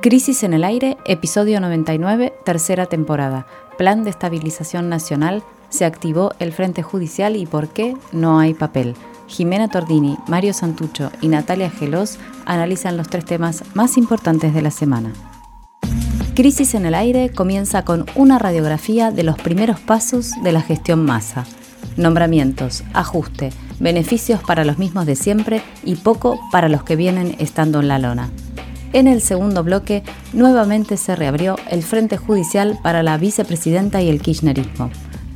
Crisis en el aire, episodio 99, tercera temporada. Plan de estabilización nacional. Se activó el Frente Judicial y por qué no hay papel. Jimena Tordini, Mario Santucho y Natalia Gelos analizan los tres temas más importantes de la semana. Crisis en el aire comienza con una radiografía de los primeros pasos de la gestión masa. Nombramientos, ajuste, beneficios para los mismos de siempre y poco para los que vienen estando en la lona. En el segundo bloque, nuevamente se reabrió el Frente Judicial para la vicepresidenta y el kirchnerismo.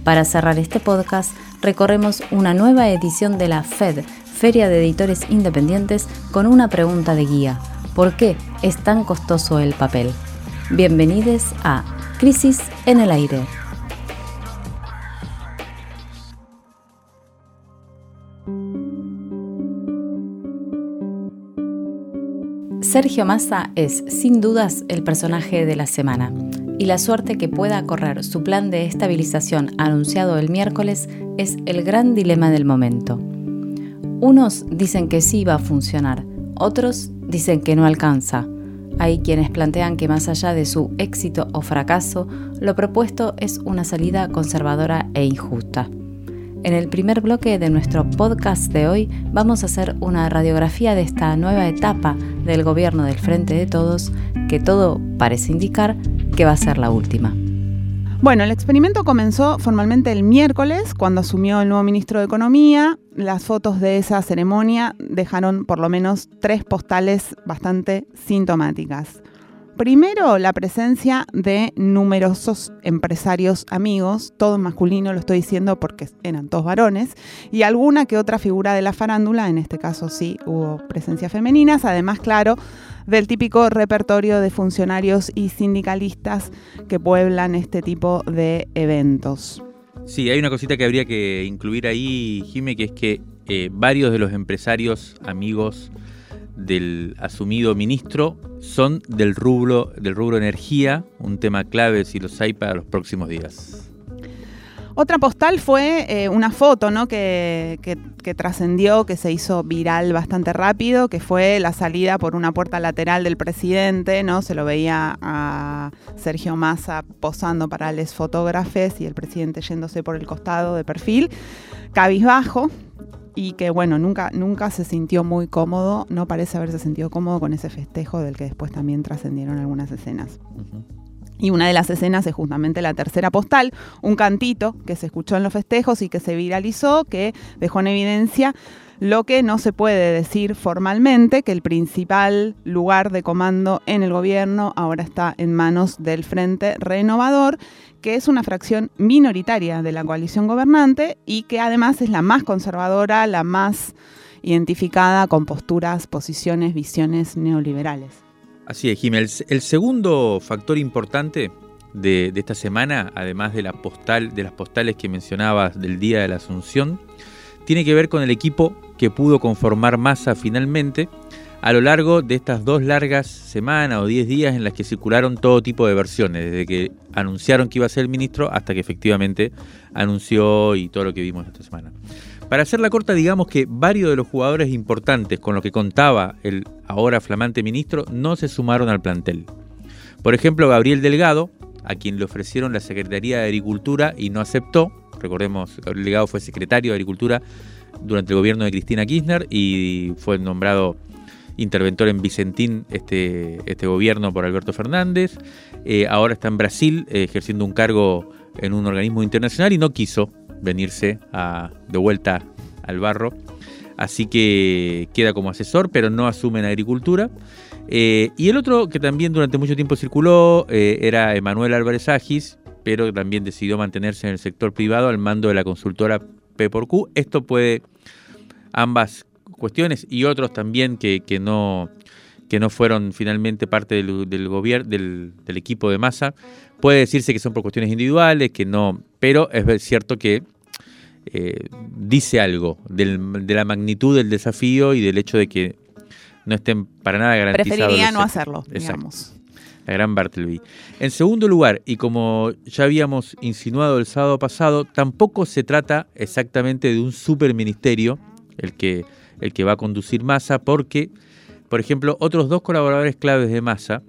Para cerrar este podcast, recorremos una nueva edición de la FED, Feria de Editores Independientes, con una pregunta de guía. ¿Por qué es tan costoso el papel? Bienvenidos a Crisis en el Aire. Sergio Massa es, sin dudas, el personaje de la semana, y la suerte que pueda correr su plan de estabilización anunciado el miércoles es el gran dilema del momento. Unos dicen que sí va a funcionar, otros dicen que no alcanza. Hay quienes plantean que más allá de su éxito o fracaso, lo propuesto es una salida conservadora e injusta. En el primer bloque de nuestro podcast de hoy vamos a hacer una radiografía de esta nueva etapa del gobierno del Frente de Todos, que todo parece indicar que va a ser la última. Bueno, el experimento comenzó formalmente el miércoles, cuando asumió el nuevo ministro de Economía. Las fotos de esa ceremonia dejaron por lo menos tres postales bastante sintomáticas. Primero, la presencia de numerosos empresarios amigos, todo masculino, lo estoy diciendo porque eran todos varones, y alguna que otra figura de la farándula, en este caso sí hubo presencias femeninas, además, claro, del típico repertorio de funcionarios y sindicalistas que pueblan este tipo de eventos. Sí, hay una cosita que habría que incluir ahí, Jime, que es que eh, varios de los empresarios amigos del asumido ministro son del rubro, del rubro energía, un tema clave si los hay para los próximos días. Otra postal fue eh, una foto ¿no? que, que, trascendió, que se hizo viral bastante rápido, que fue la salida por una puerta lateral del presidente, ¿no? Se lo veía a Sergio Massa posando para los fotógrafes y el presidente yéndose por el costado de perfil, cabizbajo, y que bueno, nunca, nunca se sintió muy cómodo, no parece haberse sentido cómodo con ese festejo del que después también trascendieron algunas escenas. Y una de las escenas es justamente la tercera postal, un cantito que se escuchó en los festejos y que se viralizó, que dejó en evidencia lo que no se puede decir formalmente, que el principal lugar de comando en el gobierno ahora está en manos del Frente Renovador, que es una fracción minoritaria de la coalición gobernante y que además es la más conservadora, la más identificada con posturas, posiciones, visiones neoliberales. Así es, Jiménez. El, segundo factor importante de, de, esta semana, además de, la postal, de las postales que mencionabas del Día de la Asunción, tiene que ver con el equipo que pudo conformar Massa finalmente a lo largo de estas dos largas semanas o diez días en las que circularon todo tipo de versiones, desde que anunciaron que iba a ser el ministro hasta que efectivamente anunció y todo lo que vimos esta semana. Para hacerla corta, digamos que varios de los jugadores importantes con los que contaba el ahora flamante ministro no se sumaron al plantel. Por ejemplo, Gabriel Delgado, a quien le ofrecieron la Secretaría de Agricultura y no aceptó, recordemos, el delegado fue secretario de Agricultura durante el gobierno de Cristina Kirchner y fue nombrado interventor en Vicentín este, este gobierno por Alberto Fernández. Eh, ahora está en Brasil eh, ejerciendo un cargo en un organismo internacional y no quiso venirse de vuelta al barro. Así que queda como asesor, pero no asume en agricultura. Eh, y el otro que también durante mucho tiempo circuló era Emanuel Álvarez Agis, pero también decidió mantenerse en el sector privado al mando de la consultora P por Q. Esto puede, ambas cuestiones y otros también que, no, que no fueron finalmente parte del, gobierno, del, equipo de masa, puede decirse que son por cuestiones individuales, que no, pero es cierto que eh, dice algo de la magnitud del desafío y del hecho de que no estén para nada garantizados. Preferiría no hacerlo, digamos la gran Bartleby. En segundo lugar, y como ya habíamos insinuado el sábado pasado, tampoco se trata exactamente de un superministerio, el que, el que va a conducir Massa, porque, por ejemplo, otros dos colaboradores claves de Massa,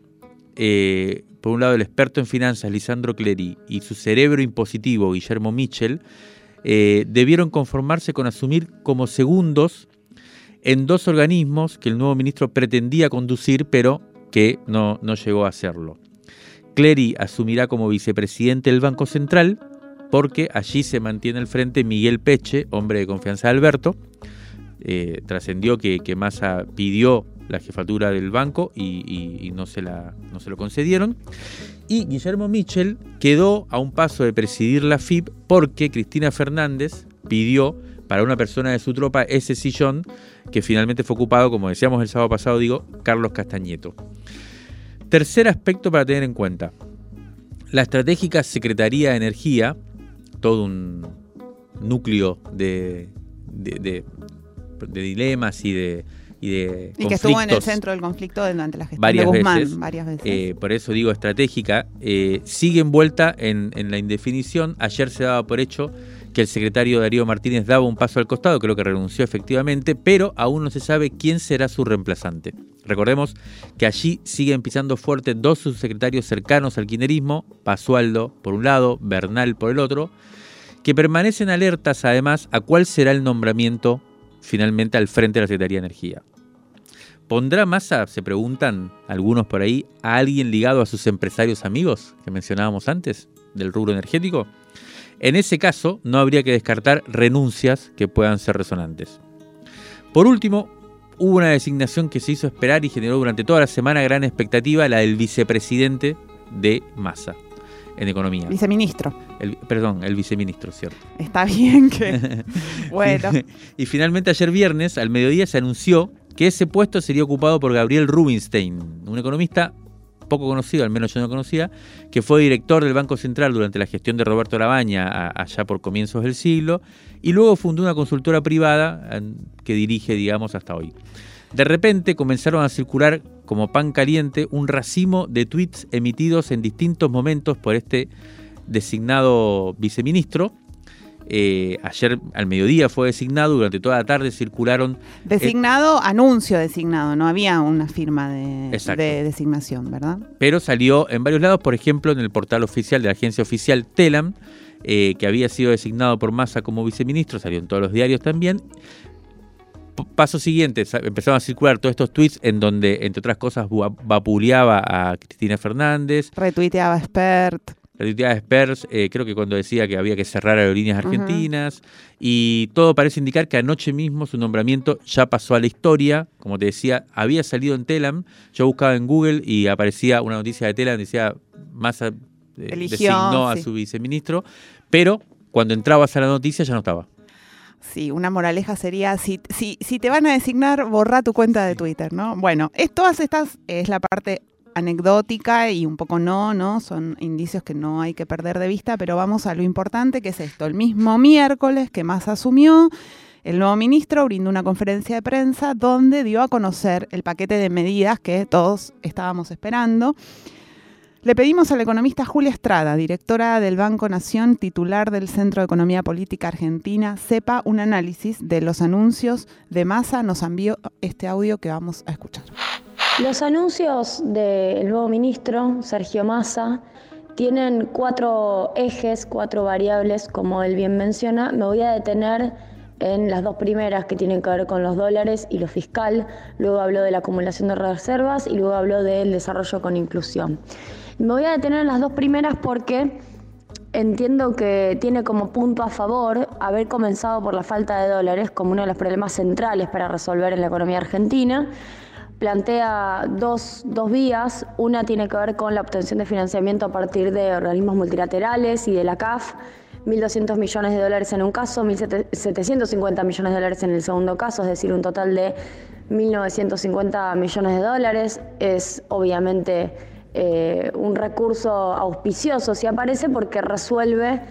eh, por un lado el experto en finanzas Lisandro Clery y su cerebro impositivo Guillermo Mitchell, eh, debieron conformarse con asumir como segundos en dos organismos que el nuevo ministro pretendía conducir, pero que no, no llegó a hacerlo. Clery asumirá como vicepresidente del Banco Central, porque allí se mantiene al frente Miguel Peche, hombre de confianza de Alberto. Eh, trascendió que, que Massa pidió la jefatura del banco y, no, se la, no se lo concedieron. Y Guillermo Mitchell quedó a un paso de presidir la FIP porque Cristina Fernández pidió para una persona de su tropa ese sillón que finalmente fue ocupado, como decíamos el sábado pasado, digo, Carlos Castañeto. Tercer aspecto para tener en cuenta. La estratégica Secretaría de Energía, todo un núcleo de dilemas y de, y que estuvo en el centro del conflicto durante la gestión de Guzmán varias veces. Eh, por eso digo estratégica, eh, sigue envuelta en, la indefinición. Ayer se daba por hecho que el secretario Darío Martínez daba un paso al costado, creo que renunció efectivamente, pero aún no se sabe quién será su reemplazante. Recordemos que allí siguen pisando fuerte dos subsecretarios cercanos al quinerismo, Pasualdo por un lado, Bernal por el otro, que permanecen alertas además a cuál será el nombramiento finalmente al frente de la Secretaría de Energía. ¿Pondrá Massa, se preguntan algunos por ahí, a alguien ligado a sus empresarios amigos que mencionábamos antes del rubro energético? En ese caso, no habría que descartar renuncias que puedan ser resonantes. Por último, hubo una designación que se hizo esperar y generó durante toda la semana gran expectativa, la del vicepresidente de Massa en economía. Viceministro. perdón, el viceministro, cierto. Está bien que... bueno. y finalmente ayer viernes, al mediodía, se anunció que ese puesto sería ocupado por Gabriel Rubinstein, un economista poco conocido, al menos yo no conocía, que fue director del Banco Central durante la gestión de Roberto Labaña allá por comienzos del siglo, y luego fundó una consultora privada que dirige, digamos, hasta hoy. De repente comenzaron a circular como pan caliente un racimo de tweets emitidos en distintos momentos por este designado viceministro, eh, ayer al mediodía fue designado, durante toda la tarde circularon... Designado, anuncio designado, no había una firma de, designación, ¿verdad? Pero salió en varios lados, por ejemplo, en el portal oficial de la agencia oficial Telam, eh, que había sido designado por Massa como viceministro, salió en todos los diarios también. Paso siguiente, empezaron a circular todos estos tweets en donde, entre otras cosas, vapuleaba a Cristina Fernández. Retuiteaba a Expert la de Spurs, eh, creo que cuando decía que había que cerrar aerolíneas argentinas, y todo parece indicar que anoche mismo su nombramiento ya pasó a la historia, como te decía, había salido en Telam, yo buscaba en Google y aparecía una noticia de Telam, decía, Massa eh, designó a su viceministro, pero cuando entrabas a la noticia ya no estaba. Sí, una moraleja sería, si, si, si te van a designar, borra tu cuenta de Twitter, ¿no? Bueno, es, todas estas es la parte anecdótica y un poco no, ¿no? Son indicios que no hay que perder de vista, pero vamos a lo importante que es esto. El mismo miércoles que más asumió, el nuevo ministro brindó una conferencia de prensa donde dio a conocer el paquete de medidas que todos estábamos esperando. Le pedimos a la economista Julia Estrada, directora del Banco Nación, titular del Centro de Economía Política Argentina, sepa un análisis de los anuncios de masa. Nos envió este audio que vamos a escuchar. Los anuncios del nuevo ministro, Sergio Massa, tienen cuatro ejes, cuatro variables, como él bien menciona. Me voy a detener en las dos primeras que tienen que ver con los dólares y lo fiscal. Luego habló de la acumulación de reservas y luego habló del desarrollo con inclusión. Me voy a detener en las dos primeras porque entiendo que tiene como punto a favor haber comenzado por la falta de dólares como uno de los problemas centrales para resolver en la economía argentina plantea dos, vías. Una tiene que ver con la obtención de financiamiento a partir de organismos multilaterales y de la CAF. 1.200 millones de dólares en un caso, 1.750 millones de dólares en el segundo caso, es decir, un total de 1.950 millones de dólares. Es obviamente eh, un recurso auspicioso si aparece porque resuelve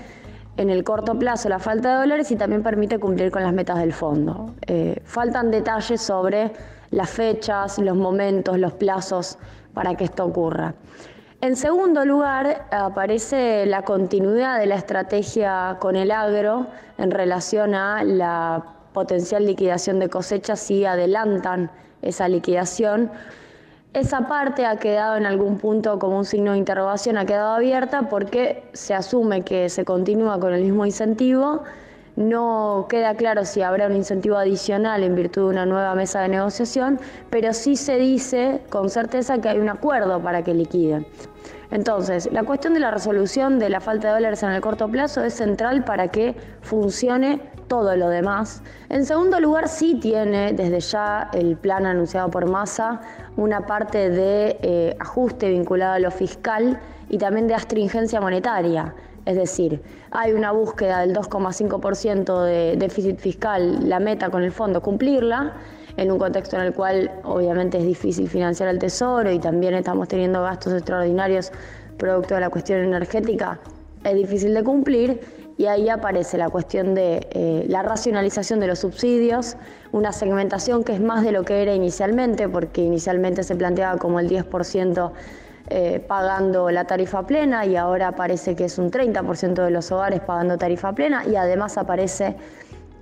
en el corto plazo la falta de dólares y también permite cumplir con las metas del fondo. Eh, faltan detalles sobre las fechas, los momentos, los plazos para que esto ocurra. En segundo lugar, aparece la continuidad de la estrategia con el agro en relación a la potencial liquidación de cosechas si adelantan esa liquidación. Esa parte ha quedado en algún punto como un signo de interrogación, ha quedado abierta porque se asume que se continúa con el mismo incentivo. No queda claro si habrá un incentivo adicional en virtud de una nueva mesa de negociación, pero sí se dice con certeza que hay un acuerdo para que liquiden. Entonces, la cuestión de la resolución de la falta de dólares en el corto plazo es central para que funcione todo lo demás. En segundo lugar, sí tiene desde ya el plan anunciado por Massa una parte de eh, ajuste vinculado a lo fiscal y también de astringencia monetaria. Es decir, hay una búsqueda del 2,5% de déficit fiscal, la meta con el fondo cumplirla, en un contexto en el cual obviamente es difícil financiar el tesoro y también estamos teniendo gastos extraordinarios producto de la cuestión energética, es difícil de cumplir. Y ahí aparece la cuestión de eh, la racionalización de los subsidios, una segmentación que es más de lo que era inicialmente, porque inicialmente se planteaba como el 10% eh, pagando la tarifa plena y ahora parece que es un 30% de los hogares pagando tarifa plena y además aparece,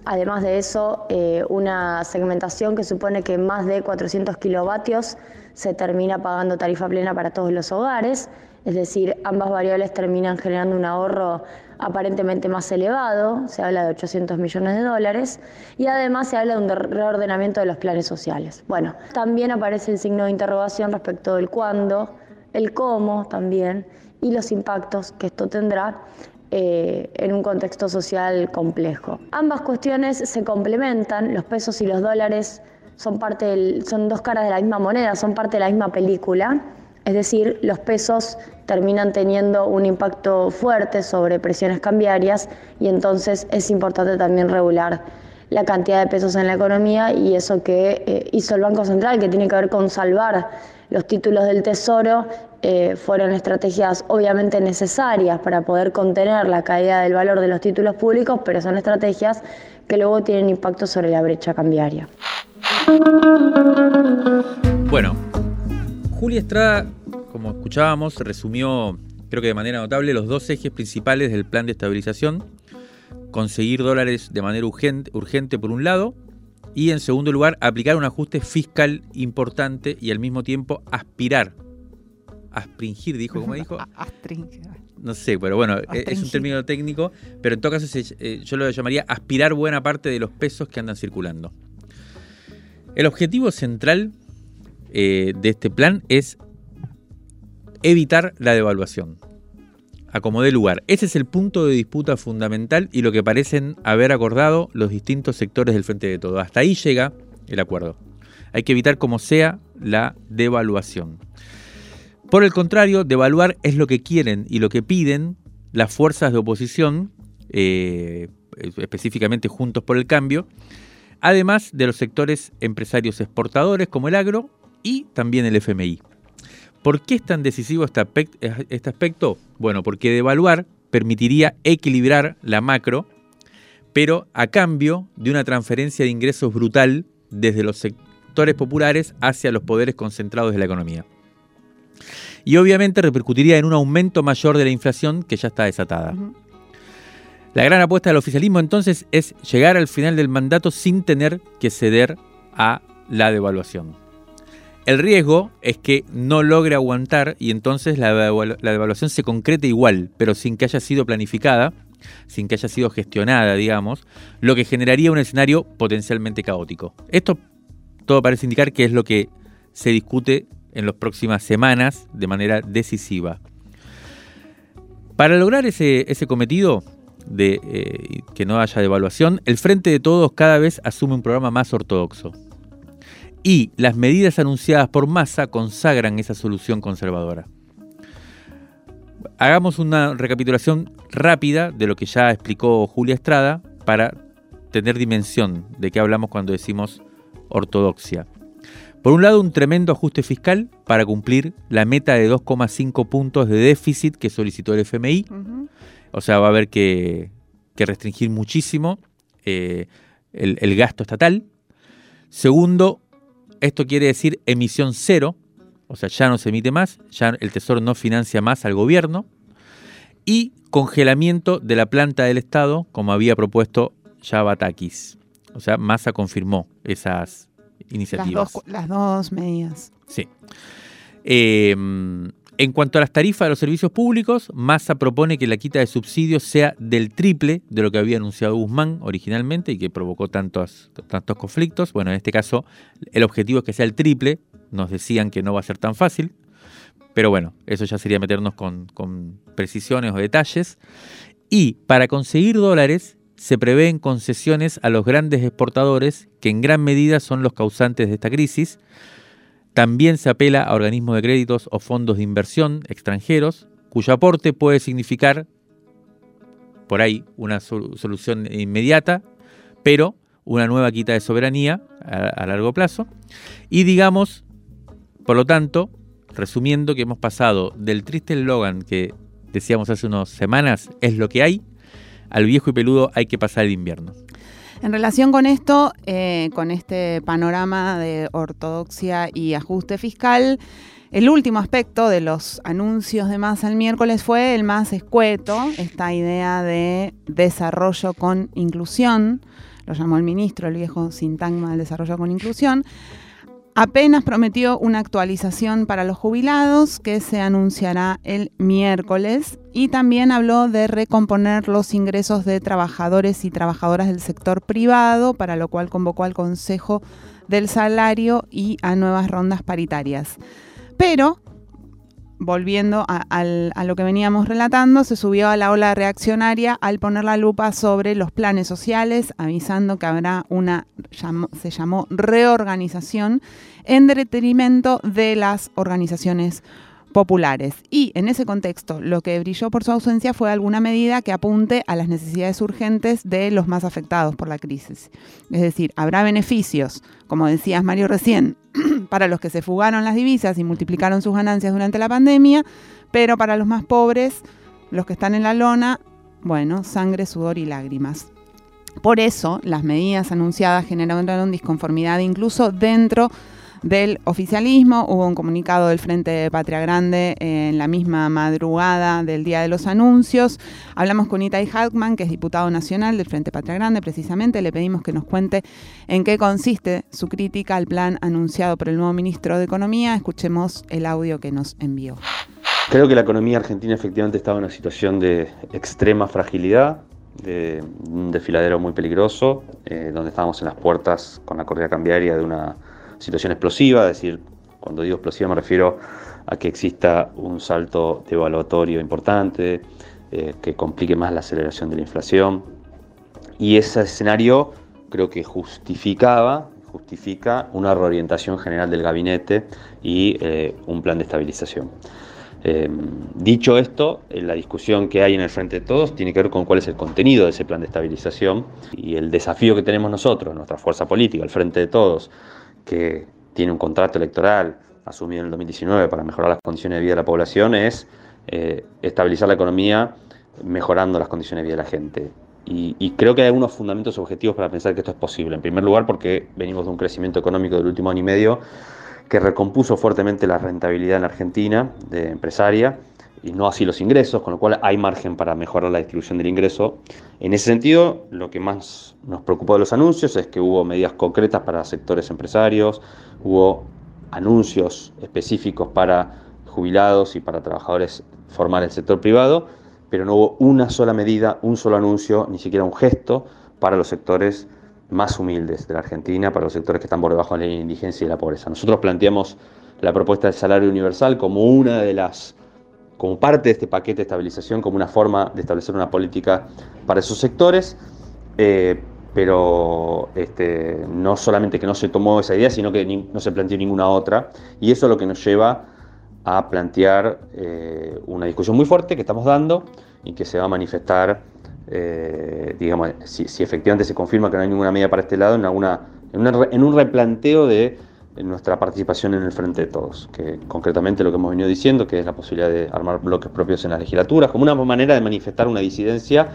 además de eso, eh, una segmentación que supone que más de 400 kilovatios se termina pagando tarifa plena para todos los hogares, es decir, ambas variables terminan generando un ahorro aparentemente más elevado, se habla de 800 millones de dólares, y además se habla de un reordenamiento de los planes sociales. Bueno, también aparece el signo de interrogación respecto del cuándo, el cómo también, y los impactos que esto tendrá eh, en un contexto social complejo. Ambas cuestiones se complementan, los pesos y los dólares son, parte son dos caras de la misma moneda, son parte de la misma película. Es decir, los pesos terminan teniendo un impacto fuerte sobre presiones cambiarias y entonces es importante también regular la cantidad de pesos en la economía y eso que eh, hizo el Banco Central, que tiene que ver con salvar los títulos del Tesoro, eh, fueron estrategias obviamente necesarias para poder contener la caída del valor de los títulos públicos, pero son estrategias que luego tienen impacto sobre la brecha cambiaria. Bueno, Julia Estrada, como escuchábamos, resumió, creo que de manera notable, los dos ejes principales del plan de estabilización. Conseguir dólares de manera urgente, urgente por un lado y en segundo lugar aplicar un ajuste fiscal importante y al mismo tiempo aspirar. Aspringir, dijo, ¿cómo dijo? Astringir. No sé, pero bueno, e-, es un término técnico, pero en todo caso eh, yo lo llamaría aspirar buena parte de los pesos que andan circulando. El objetivo central eh, de este plan es evitar la devaluación. Acomodé lugar. Ese es el punto de disputa fundamental y lo que parecen haber acordado los distintos sectores del Frente de Todo. Hasta ahí llega el acuerdo. Hay que evitar como sea la devaluación. Por el contrario, devaluar es lo que quieren y lo que piden las fuerzas de oposición, eh, específicamente Juntos por el Cambio, además de los sectores empresarios exportadores como el agro y también el FMI. ¿Por qué es tan decisivo este, este aspecto? Bueno, porque devaluar permitiría equilibrar la macro, pero a cambio de una transferencia de ingresos brutal desde los sectores populares hacia los poderes concentrados de la economía. Y obviamente repercutiría en un aumento mayor de la inflación que ya está desatada. La gran apuesta del oficialismo entonces es llegar al final del mandato sin tener que ceder a la devaluación. El riesgo es que no logre aguantar y entonces la, devaluación se concrete igual, pero sin que haya sido planificada, sin que haya sido gestionada, digamos, lo que generaría un escenario potencialmente caótico. Esto todo parece indicar que es lo que se discute en las próximas semanas de manera decisiva. Para lograr ese, cometido de eh, que no haya devaluación, el Frente de Todos cada vez asume un programa más ortodoxo y las medidas anunciadas por Massa consagran esa solución conservadora. Hagamos una recapitulación rápida de lo que ya explicó Julia Estrada para tener dimensión de qué hablamos cuando decimos ortodoxia. Por un lado, un tremendo ajuste fiscal para cumplir la meta de 2,5 puntos de déficit que solicitó el FMI. O sea, va a haber que, restringir muchísimo eh, el gasto estatal. Segundo, esto quiere decir emisión cero, o sea, ya no se emite más, ya el Tesoro no financia más al gobierno, y congelamiento de la planta del Estado, como había propuesto ya Batakis. O sea, Massa confirmó esas iniciativas. Las dos, medidas. Sí. Em, en cuanto a las tarifas de los servicios públicos, Massa propone que la quita de subsidios sea del triple de lo que había anunciado Guzmán originalmente y que provocó tantos, tantos conflictos. Bueno, en este caso el objetivo es que sea el triple. Nos decían que no va a ser tan fácil, pero bueno, eso ya sería meternos con, con precisiones o detalles. Y para conseguir dólares se prevén concesiones a los grandes exportadores, que en gran medida son los causantes de esta crisis. También se apela a organismos de créditos o fondos de inversión extranjeros, cuyo aporte puede significar, por ahí, una solución inmediata, pero una nueva quita de soberanía a, largo plazo. Y digamos, por lo tanto, resumiendo que hemos pasado del triste eslogan que decíamos hace unas semanas, es lo que hay, al viejo y peludo hay que pasar el invierno. En relación con esto, eh, con este panorama de ortodoxia y ajuste fiscal, el último aspecto de los anuncios de Massa el miércoles fue el más escueto, esta idea de desarrollo con inclusión, lo llamó el ministro, el viejo sintagma del desarrollo con inclusión, Apenas prometió una actualización para los jubilados que se anunciará el miércoles y también habló de recomponer los ingresos de trabajadores y trabajadoras del sector privado, para lo cual convocó al Consejo del Salario y a nuevas rondas paritarias. Pero volviendo a, lo que veníamos relatando, se subió a la ola reaccionaria al poner la lupa sobre los planes sociales, avisando que habrá una, se llamó reorganización en detrimento de las organizaciones populares. Y en ese contexto, lo que brilló por su ausencia fue alguna medida que apunte a las necesidades urgentes de los más afectados por la crisis. Es decir, habrá beneficios, como decías Mario recién, para los que se fugaron las divisas y multiplicaron sus ganancias durante la pandemia, pero para los más pobres, los que están en la lona, bueno, sangre, sudor y lágrimas. Por eso, las medidas anunciadas generaron disconformidad incluso dentro del oficialismo. Hubo un comunicado del Frente Patria Grande en la misma madrugada del día de los anuncios. Hablamos con Itai Halkman, que es diputado nacional del Frente Patria Grande, precisamente. Le pedimos que nos cuente en qué consiste su crítica al plan anunciado por el nuevo ministro de Economía. Escuchemos el audio que nos envió. Creo que la economía argentina efectivamente estaba en una situación de extrema fragilidad, de un desfiladero muy peligroso, eh, donde estábamos en las puertas con la corrida cambiaria de una situación explosiva, es decir, cuando digo explosiva me refiero a que exista un salto devaluatorio importante, eh, que complique más la aceleración de la inflación. Y ese escenario creo que justificaba, justifica una reorientación general del gabinete y eh, un plan de estabilización. Em, dicho esto, la discusión que hay en el Frente de Todos tiene que ver con cuál es el contenido de ese plan de estabilización y el desafío que tenemos nosotros, nuestra fuerza política, el Frente de Todos, que tiene un contrato electoral asumido en el 2019 para mejorar las condiciones de vida de la población es eh, estabilizar la economía mejorando las condiciones de vida de la gente. Y, creo que hay algunos fundamentos objetivos para pensar que esto es posible. En primer lugar, porque venimos de un crecimiento económico del último año y medio que recompuso fuertemente la rentabilidad en la Argentina de empresaria y no así los ingresos, con lo cual hay margen para mejorar la distribución del ingreso. En ese sentido, lo que más nos preocupó de los anuncios es que hubo medidas concretas para sectores empresarios, hubo anuncios específicos para jubilados y para trabajadores formales del sector privado, pero no hubo una sola medida, un solo anuncio, ni siquiera un gesto para los sectores más humildes de la Argentina, para los sectores que están por debajo de la indigencia y la pobreza. Nosotros planteamos la propuesta del salario universal como una de las como parte de este paquete de estabilización, como una forma de establecer una política para esos sectores, eh, pero este, no solamente que no se tomó esa idea, sino que no se planteó ninguna otra, y eso es lo que nos lleva a plantear eh, una discusión muy fuerte que estamos dando y que se va a manifestar, eh, digamos, si, efectivamente se confirma que no hay ninguna medida para este lado, en, alguna, en un replanteo de en nuestra participación en el Frente de Todos, que concretamente lo que hemos venido diciendo, que es la posibilidad de armar bloques propios en las legislaturas, como una manera de manifestar una disidencia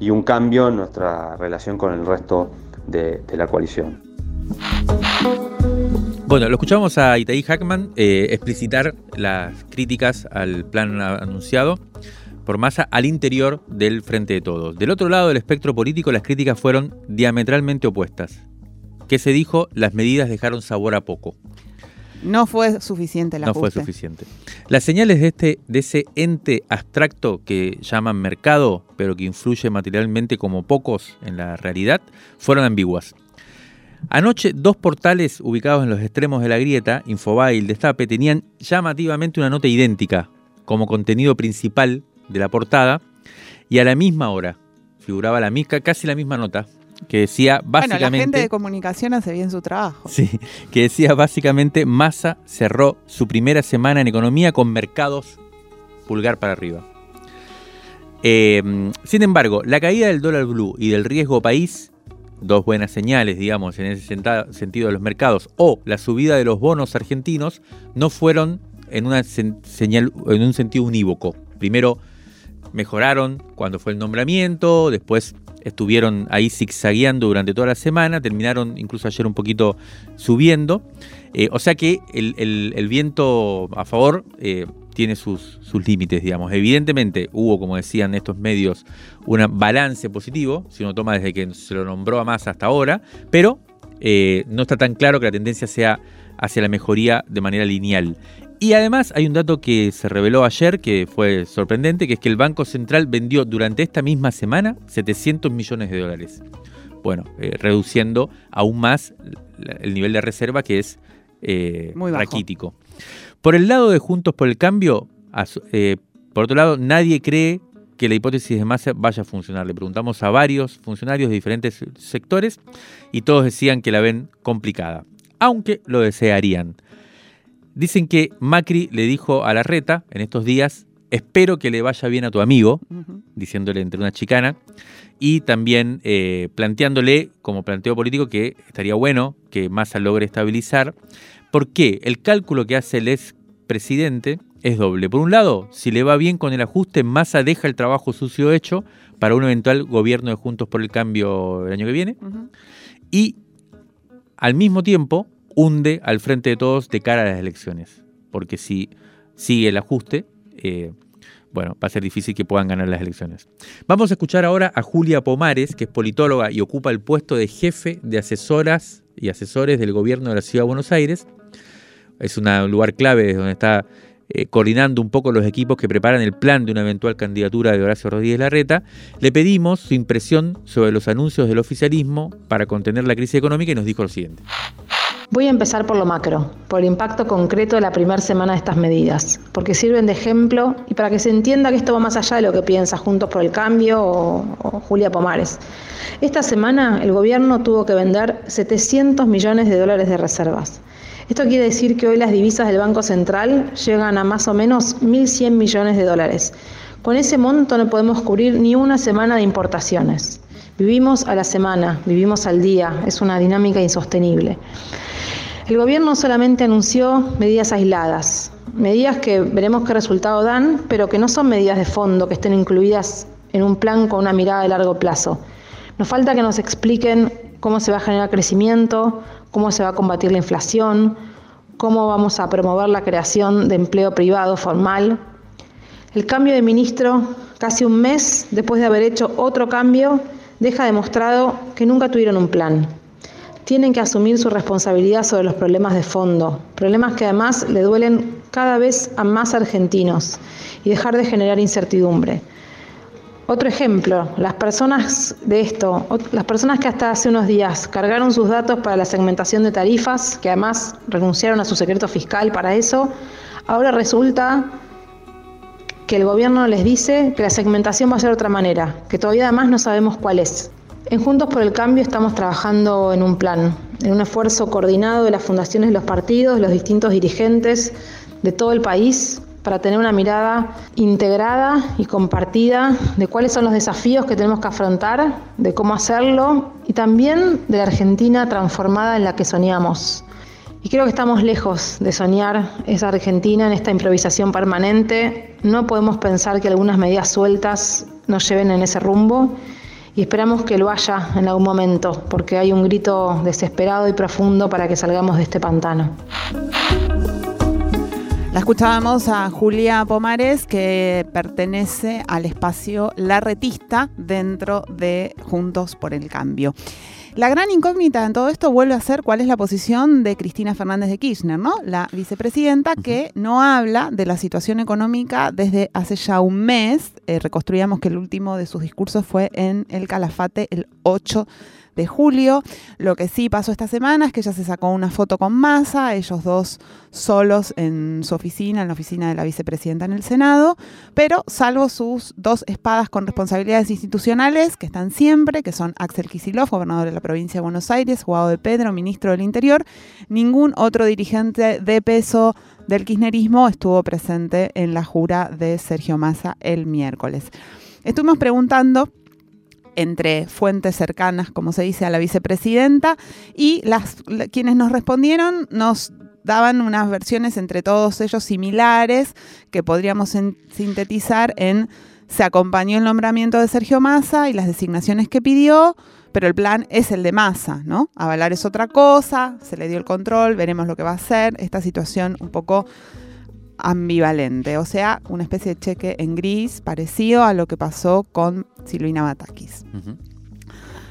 y un cambio en nuestra relación con el resto de, la coalición. Bueno, lo escuchamos a Itaí Hackman eh, explicitar las críticas al plan anunciado por Massa al interior del Frente de Todos. Del otro lado del espectro político, las críticas fueron diametralmente opuestas. ¿Qué se dijo? Las medidas dejaron sabor a poco. No fue suficiente el No ajuste. fue suficiente. Las señales de, este, de ese ente abstracto que llaman mercado, pero que influye materialmente como pocos en la realidad, fueron ambiguas. Anoche, dos portales ubicados en los extremos de la grieta, Infobae y el Destape, tenían llamativamente una nota idéntica como contenido principal de la portada y a la misma hora figuraba la misma, casi la misma nota que decía Bueno, la gente básicamente de comunicación hace bien su trabajo. Sí, que decía básicamente Massa cerró su primera semana en economía con mercados pulgar para arriba. Eh, sin embargo, la caída del dólar blue y del riesgo país, dos buenas señales, digamos, en ese sentido de los mercados, o la subida de los bonos argentinos, no fueron en, una señal, en un sentido unívoco. Primero mejoraron cuando fue el nombramiento, después estuvieron ahí zigzagueando durante toda la semana, terminaron incluso ayer un poquito subiendo. Eh, o sea que el, el- viento a favor eh, tiene sus, sus límites, digamos. Evidentemente hubo, como decían estos medios, un balance positivo, si uno toma desde que se lo nombró a Massa hasta ahora, pero eh, no está tan claro que la tendencia sea hacia la mejoría de manera lineal. Y además hay un dato que se reveló ayer que fue sorprendente, que es que el Banco Central vendió durante esta misma semana 700 millones de dólares. Bueno, eh, reduciendo aún más el nivel de reserva que es eh, Muy raquítico. Por el lado de Juntos por el Cambio, eh, por otro lado, nadie cree que la hipótesis de masa vaya a funcionar. Le preguntamos a varios funcionarios de diferentes sectores y todos decían que la ven complicada, aunque lo desearían. Dicen que Macri le dijo a la reta en estos días, espero que le vaya bien a tu amigo, diciéndole entre una chicana, y también eh, planteándole como planteo político que estaría bueno que Massa logre estabilizar, porque el cálculo que hace el ex presidente es doble. Por un lado, si le va bien con el ajuste, Massa deja el trabajo sucio hecho para un eventual gobierno de Juntos por el Cambio el año que viene, y al mismo tiempo hunde al frente de todos de cara a las elecciones. Porque si sigue el ajuste, eh, bueno, va a ser difícil que puedan ganar las elecciones. Vamos a escuchar ahora a Julia Pomares, que es politóloga y ocupa el puesto de jefe de asesoras y asesores del gobierno de la Ciudad de Buenos Aires. Es un lugar clave donde está eh, coordinando un poco los equipos que preparan el plan de una eventual candidatura de Horacio Rodríguez Larreta. Le pedimos su impresión sobre los anuncios del oficialismo para contener la crisis económica y nos dijo lo siguiente. Voy a empezar por lo macro, por el impacto concreto de la primera semana de estas medidas, porque sirven de ejemplo y para que se entienda que esto va más allá de lo que piensa Juntos por el Cambio o, Julia Pomares. Esta semana el gobierno tuvo que vender 700 millones de dólares de reservas. Esto quiere decir que hoy las divisas del Banco Central llegan a más o menos 1.100 millones de dólares. Con ese monto no podemos cubrir ni una semana de importaciones. Vivimos a la semana, vivimos al día, es una dinámica insostenible. El gobierno solamente anunció medidas aisladas, medidas que veremos qué resultado dan, pero que no son medidas de fondo que estén incluidas en un plan con una mirada de largo plazo. Nos falta que nos expliquen cómo se va a generar crecimiento, cómo se va a combatir la inflación, cómo vamos a promover la creación de empleo privado formal. El cambio de ministro, casi un mes después de haber hecho otro cambio, deja demostrado que nunca tuvieron un plan tienen que asumir su responsabilidad sobre los problemas de fondo, problemas que además le duelen cada vez a más argentinos y dejar de generar incertidumbre. Otro ejemplo, las personas de esto, las personas que hasta hace unos días cargaron sus datos para la segmentación de tarifas, que además renunciaron a su secreto fiscal para eso, ahora resulta que el gobierno les dice que la segmentación va a ser de otra manera, que todavía además no sabemos cuál es. En Juntos por el Cambio estamos trabajando en un plan, en un esfuerzo coordinado de las fundaciones de los partidos, los distintos dirigentes de todo el país, para tener una mirada integrada y compartida de cuáles son los desafíos que tenemos que afrontar, de cómo hacerlo y también de la Argentina transformada en la que soñamos. Y creo que estamos lejos de soñar esa Argentina en esta improvisación permanente. No podemos pensar que algunas medidas sueltas nos lleven en ese rumbo y esperamos que lo haya en algún momento, porque hay un grito desesperado y profundo para que salgamos de este pantano. La escuchábamos a Julia Pomares, que pertenece al espacio Larretista dentro de Juntos por el Cambio. La gran incógnita en todo esto vuelve a ser cuál es la posición de Cristina Fernández de Kirchner, ¿no? La vicepresidenta que no habla de la situación económica desde hace ya un mes. Eh, reconstruíamos que el último de sus discursos fue en el Calafate el 8 de julio. Lo que sí pasó esta semana es que ella se sacó una foto con Massa, ellos dos solos en su oficina, en la oficina de la vicepresidenta en el Senado, pero salvo sus dos espadas con responsabilidades institucionales que están siempre, que son Axel Kicillof, gobernador de la provincia de Buenos Aires, Guado de Pedro, ministro del Interior, ningún otro dirigente de peso del kirchnerismo estuvo presente en la jura de Sergio Massa el miércoles. Estuvimos preguntando entre fuentes cercanas, como se dice, a la vicepresidenta, y las, quienes nos respondieron nos daban unas versiones entre todos ellos similares que podríamos sintetizar en se acompañó el nombramiento de Sergio Massa y las designaciones que pidió, pero el plan es el de Massa, ¿no? Avalar es otra cosa, se le dio el control, veremos lo que va a hacer. Esta situación un poco ambivalente, o sea, una especie de cheque en gris parecido a lo que pasó con Silvina Batakis.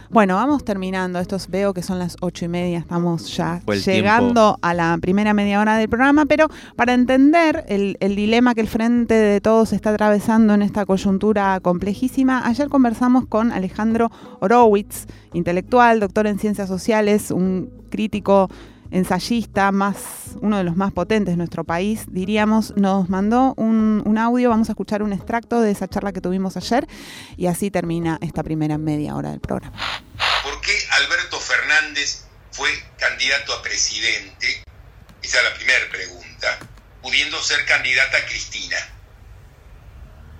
Bueno, vamos terminando. Estos veo que son las ocho y media, estamos ya llegando a la primera media hora del programa, pero para entender el, el, dilema que el Frente de Todos está atravesando en esta coyuntura complejísima, ayer conversamos con Alejandro Horowitz, intelectual, doctor en ciencias sociales, un crítico ensayista, más, uno de los más potentes de nuestro país, diríamos, nos mandó un, audio, vamos a escuchar un extracto de esa charla que tuvimos ayer y así termina esta primera media hora del programa. ¿Por qué Alberto Fernández fue candidato a presidente? Esa es la primera pregunta, pudiendo ser candidata Cristina.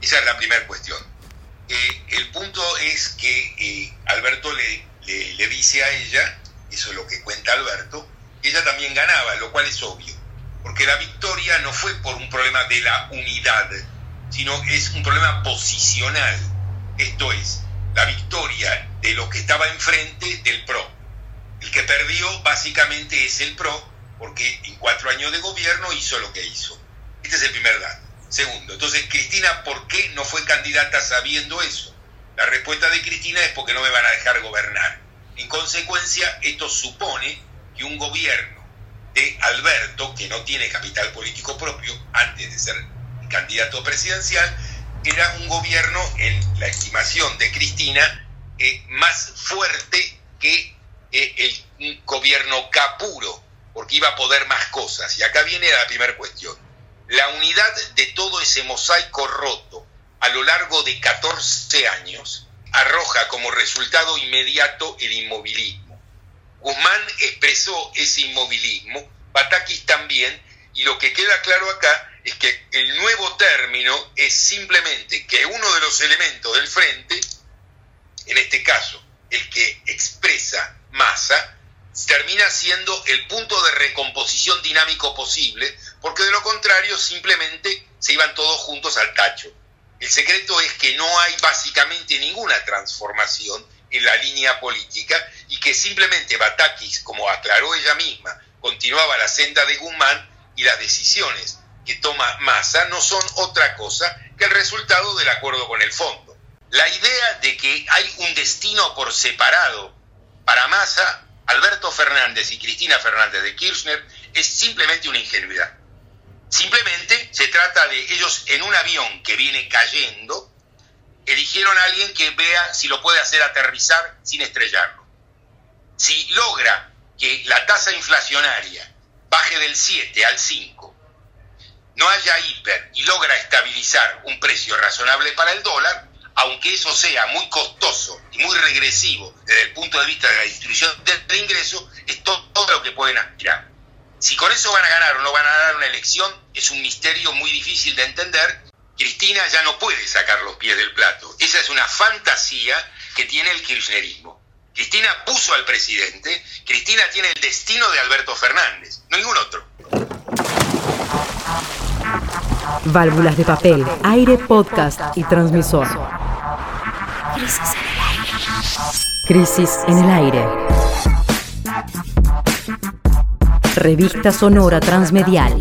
Esa es la primera cuestión. Eh, el punto es que eh, Alberto le, le dice a ella, eso es lo que cuenta Alberto, ella también ganaba, lo cual es obvio, porque la victoria no fue por un problema de la unidad, sino es un problema posicional. Esto es, la victoria de lo que estaba enfrente del PRO. El que perdió básicamente es el PRO, porque en cuatro años de gobierno hizo lo que hizo. Este es el primer dato. Segundo, entonces, Cristina, ¿por qué no fue candidata sabiendo eso? La respuesta de Cristina es porque no me van a dejar gobernar. En consecuencia, esto supone que un gobierno de Alberto, que no tiene capital político propio antes de ser candidato presidencial, era un gobierno, en la estimación de Cristina, eh, más fuerte que eh, el gobierno Capuro, porque iba a poder más cosas. Y acá viene la primera cuestión. La unidad de todo ese mosaico roto a lo largo de 14 años arroja como resultado inmediato el inmovilismo Guzmán expresó ese inmovilismo, Batakis también, y lo que queda claro acá es que el nuevo término es simplemente que uno de los elementos del frente, en este caso el que expresa masa, termina siendo el punto de recomposición dinámico posible, porque de lo contrario simplemente se iban todos juntos al tacho. El secreto es que no hay básicamente ninguna transformación en la línea política y que simplemente Batakis, como aclaró ella misma, continuaba la senda de Guzmán y las decisiones que toma Massa no son otra cosa que el resultado del acuerdo con el fondo. La idea de que hay un destino por separado para Massa, Alberto Fernández y Cristina Fernández de Kirchner es simplemente una ingenuidad. Simplemente se trata de ellos en un avión que viene cayendo, eligieron a alguien que vea si lo puede hacer aterrizar sin estrellarlo. Si logra que la tasa inflacionaria baje del 7 al 5, no haya hiper y logra estabilizar un precio razonable para el dólar, aunque eso sea muy costoso y muy regresivo desde el punto de vista de la distribución del ingreso, es todo, todo lo que pueden aspirar. Si con eso van a ganar o no van a ganar una elección, es un misterio muy difícil de entender Cristina ya no puede sacar los pies del plato. Esa es una fantasía que tiene el kirchnerismo. Cristina puso al presidente, Cristina tiene el destino de Alberto Fernández, no ningún otro. Válvulas de papel, aire, podcast y transmisor. Crisis en el aire. Revista Sonora Transmedial.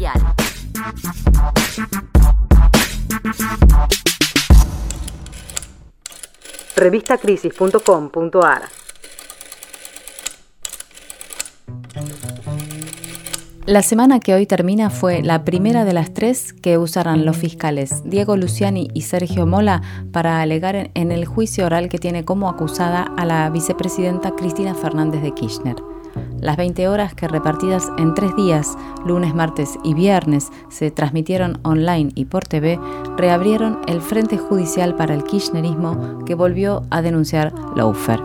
Revistacrisis.com.ar La semana que hoy termina fue la primera de las tres que usarán los fiscales Diego Luciani y Sergio Mola para alegar en el juicio oral que tiene como acusada a la vicepresidenta Cristina Fernández de Kirchner. Las 20 horas que repartidas en tres días, lunes, martes y viernes, se transmitieron online y por TV, reabrieron el Frente Judicial para el Kirchnerismo que volvió a denunciar Laufer.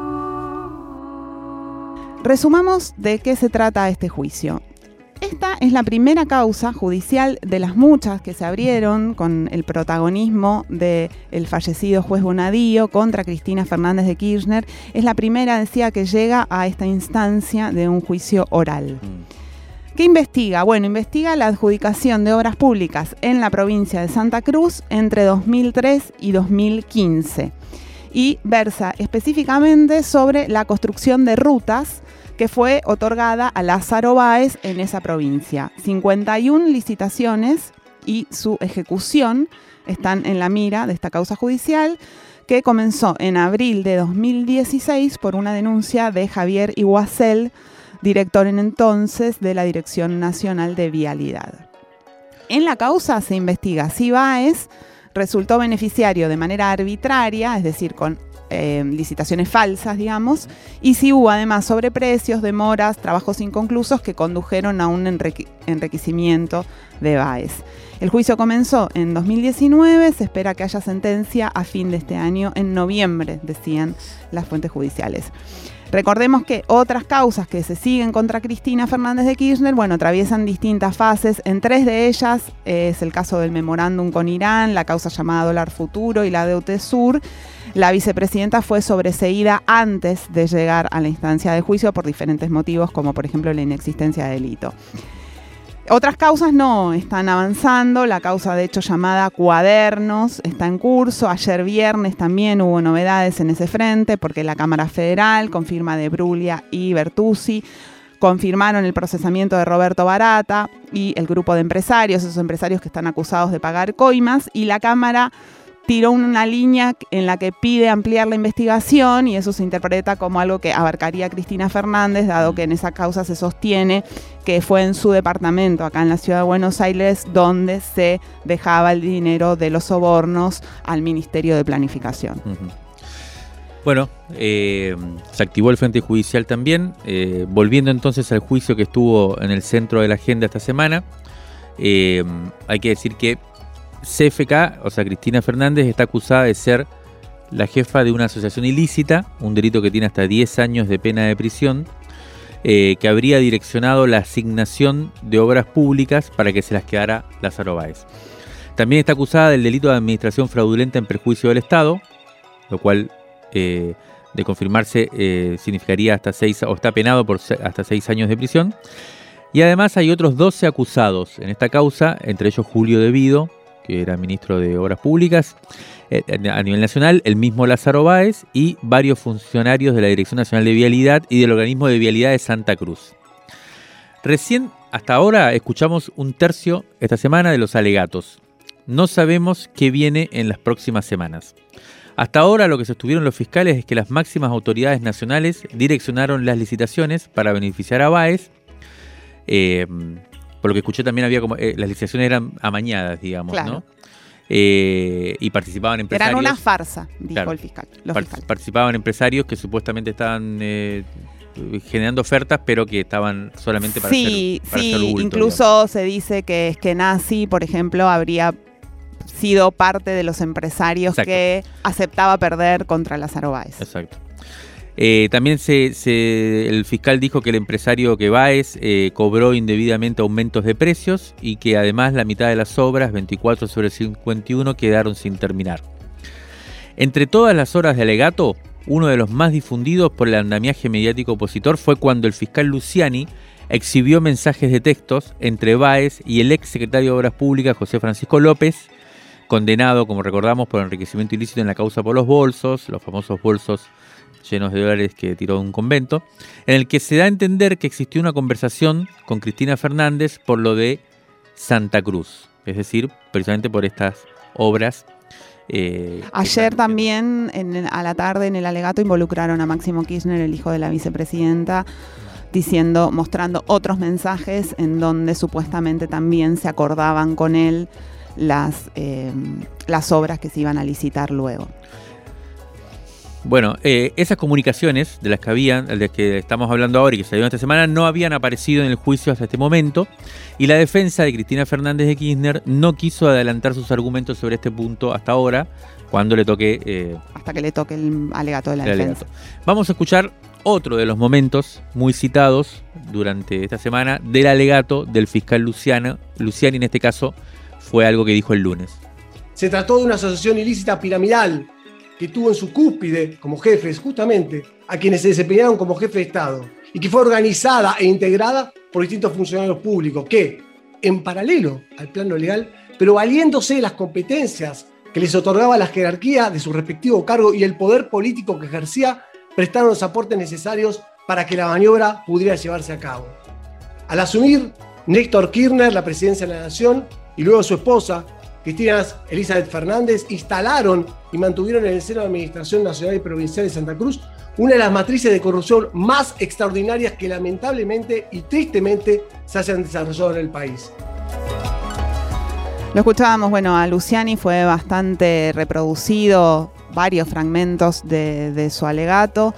Resumamos de qué se trata este juicio. Esta es la primera causa judicial de las muchas que se abrieron con el protagonismo del fallecido juez Bonadío contra Cristina Fernández de Kirchner. Es la primera, decía, que llega a esta instancia de un juicio oral. Mm. ¿Qué investiga? Bueno, investiga la adjudicación de obras públicas en la provincia de Santa Cruz entre 2003 y 2015 y versa específicamente sobre la construcción de rutas que fue otorgada a Lázaro Báez en esa provincia. 51 licitaciones y su ejecución están en la mira de esta causa judicial que comenzó en abril de 2016 por una denuncia de Javier Iguacel, director en entonces de la Dirección Nacional de Vialidad. En la causa se investiga si Báez resultó beneficiario de manera arbitraria, es decir, con eh, licitaciones falsas, digamos, y si hubo además sobreprecios, demoras, trabajos inconclusos que condujeron a un enriquecimiento de BAES. El juicio comenzó en 2019, se espera que haya sentencia a fin de este año, en noviembre, decían las fuentes judiciales. Recordemos que otras causas que se siguen contra Cristina Fernández de Kirchner, bueno, atraviesan distintas fases. En tres de ellas es el caso del memorándum con Irán, la causa llamada Dólar Futuro y la de UTESUR. La vicepresidenta fue sobreseída antes de llegar a la instancia de juicio por diferentes motivos, como por ejemplo la inexistencia de delito. Otras causas no están avanzando. La causa, de hecho, llamada Cuadernos está en curso. Ayer viernes también hubo novedades en ese frente porque la Cámara Federal, con firma de Brulia y Bertuzzi, confirmaron el procesamiento de Roberto Barata y el grupo de empresarios, esos empresarios que están acusados de pagar coimas, y la Cámara tiró una línea en la que pide ampliar la investigación y eso se interpreta como algo que abarcaría a Cristina Fernández, dado que en esa causa se sostiene que fue en su departamento, acá en la ciudad de Buenos Aires, donde se dejaba el dinero de los sobornos al Ministerio de Planificación. Bueno, eh, se activó el Frente Judicial también, eh, volviendo entonces al juicio que estuvo en el centro de la agenda esta semana. Eh, hay que decir que CFK, o sea, Cristina Fernández, está acusada de ser la jefa de una asociación ilícita, un delito que tiene hasta 10 años de pena de prisión, eh, que habría direccionado la asignación de obras públicas para que se las quedara Lázaro Báez. También está acusada del delito de administración fraudulenta en perjuicio del Estado, lo cual, eh, de confirmarse, eh, significaría hasta seis, o está penado por hasta 6 años de prisión. Y además hay otros 12 acusados en esta causa, entre ellos Julio Devido, que era ministro de Obras Públicas eh, a nivel nacional, el mismo Lázaro Báez y varios funcionarios de la Dirección Nacional de Vialidad y del Organismo de Vialidad de Santa Cruz. Recién, hasta ahora, escuchamos un tercio esta semana de los alegatos. No sabemos qué viene en las próximas semanas. Hasta ahora lo que sostuvieron los fiscales es que las máximas autoridades nacionales direccionaron las licitaciones para beneficiar a Báez. Eh, por lo que escuché también había como, eh, las licitaciones eran amañadas, digamos, ¿no? Eh, y participaban empresarios. Eran una farsa, dijo el fiscal. Participaban empresarios que supuestamente estaban eh, generando ofertas, pero que estaban solamente para sí, hacer, sí, incluso se dice que es que Nazi, por ejemplo, habría sido parte de los empresarios que aceptaba perder contra las. Exacto. Eh, también el fiscal dijo que el empresario que eh, cobró indebidamente aumentos de precios y que además la mitad de las obras, 24 sobre 51, quedaron sin terminar. Entre todas las horas de alegato, uno de los más difundidos por el andamiaje mediático opositor fue cuando el fiscal Luciani exhibió mensajes de textos entre Báez y el ex secretario de Obras Públicas José Francisco López, condenado, como recordamos, por enriquecimiento ilícito en la causa por los bolsos, los famosos bolsos llenos de dólares que tiró un convento, en el que se da a entender que existió una conversación con Cristina Fernández por lo de Santa Cruz, es decir, precisamente por estas obras. Eh, Ayer también, a la tarde, en el alegato, involucraron a Máximo Kirchner, el hijo de la vicepresidenta, diciendo, mostrando otros mensajes en donde supuestamente también se acordaban con él las, eh, las obras que se iban a licitar luego. Bueno, eh, esas comunicaciones de las que habían, de que estamos hablando ahora y que salieron esta semana, no habían aparecido en el juicio hasta este momento, y la defensa de Cristina Fernández de Kirchner no quiso adelantar sus argumentos sobre este punto hasta ahora, cuando le toque... Eh, hasta que le toque el alegato de la defensa. Vamos a escuchar otro de los momentos muy citados durante esta semana del alegato del fiscal Luciano, Luciani, en este caso fue algo que dijo el lunes. Se trató de una asociación ilícita piramidal que tuvo en su cúspide como jefes justamente a quienes se desempeñaron como jefe de Estado y que fue organizada e integrada por distintos funcionarios públicos que, en paralelo al plano legal, pero valiéndose de las competencias que les otorgaba la jerarquía de su respectivo cargo y el poder político que ejercía, prestaron los aportes necesarios para que la maniobra pudiera llevarse a cabo. Al asumir Néstor Kirchner la presidencia de la Nación y luego su esposa, Cristina Elizabeth Fernández instalaron y mantuvieron en el seno de la Administración Nacional y Provincial de Santa Cruz una de las matrices de corrupción más extraordinarias que lamentablemente y tristemente se hayan desarrollado en el país. Lo escuchábamos, bueno, a Luciani fue bastante reproducido varios fragmentos de, de su alegato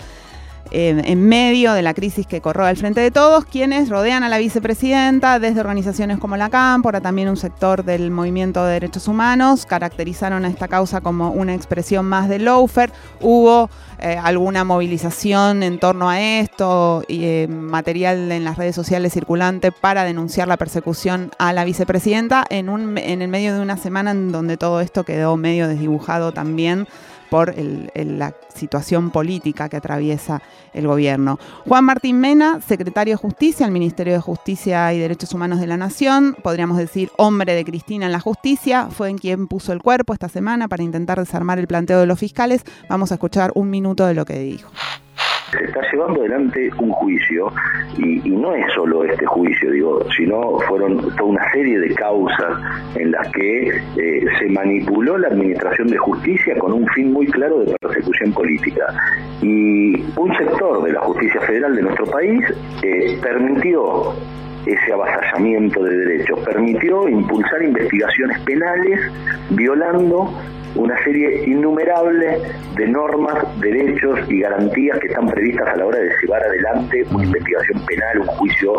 en medio de la crisis que corroa el Frente de Todos, quienes rodean a la vicepresidenta desde organizaciones como la Cámpora, también un sector del movimiento de derechos humanos, caracterizaron a esta causa como una expresión más de lawfare. Hubo eh, alguna movilización en torno a esto y eh, material en las redes sociales circulante para denunciar la persecución a la vicepresidenta en, un, en el medio de una semana en donde todo esto quedó medio desdibujado también por la situación política que atraviesa el gobierno. Juan Martín Mena, secretario de Justicia, al Ministerio de Justicia y Derechos Humanos de la Nación, podríamos decir hombre de Cristina en la justicia, fue en quien puso el cuerpo esta semana para intentar desarmar el planteo de los fiscales. Vamos a escuchar un minuto de lo que dijo se está llevando adelante un juicio y, no es solo este juicio, digo, sino fueron toda una serie de causas en las que eh, se manipuló la administración de justicia con un fin muy claro de persecución política. Y un sector de la justicia federal de nuestro país eh, permitió ese avasallamiento de derechos, permitió impulsar investigaciones penales violando una serie innumerable de normas, derechos y garantías que están previstas a la hora de llevar adelante una investigación penal, un juicio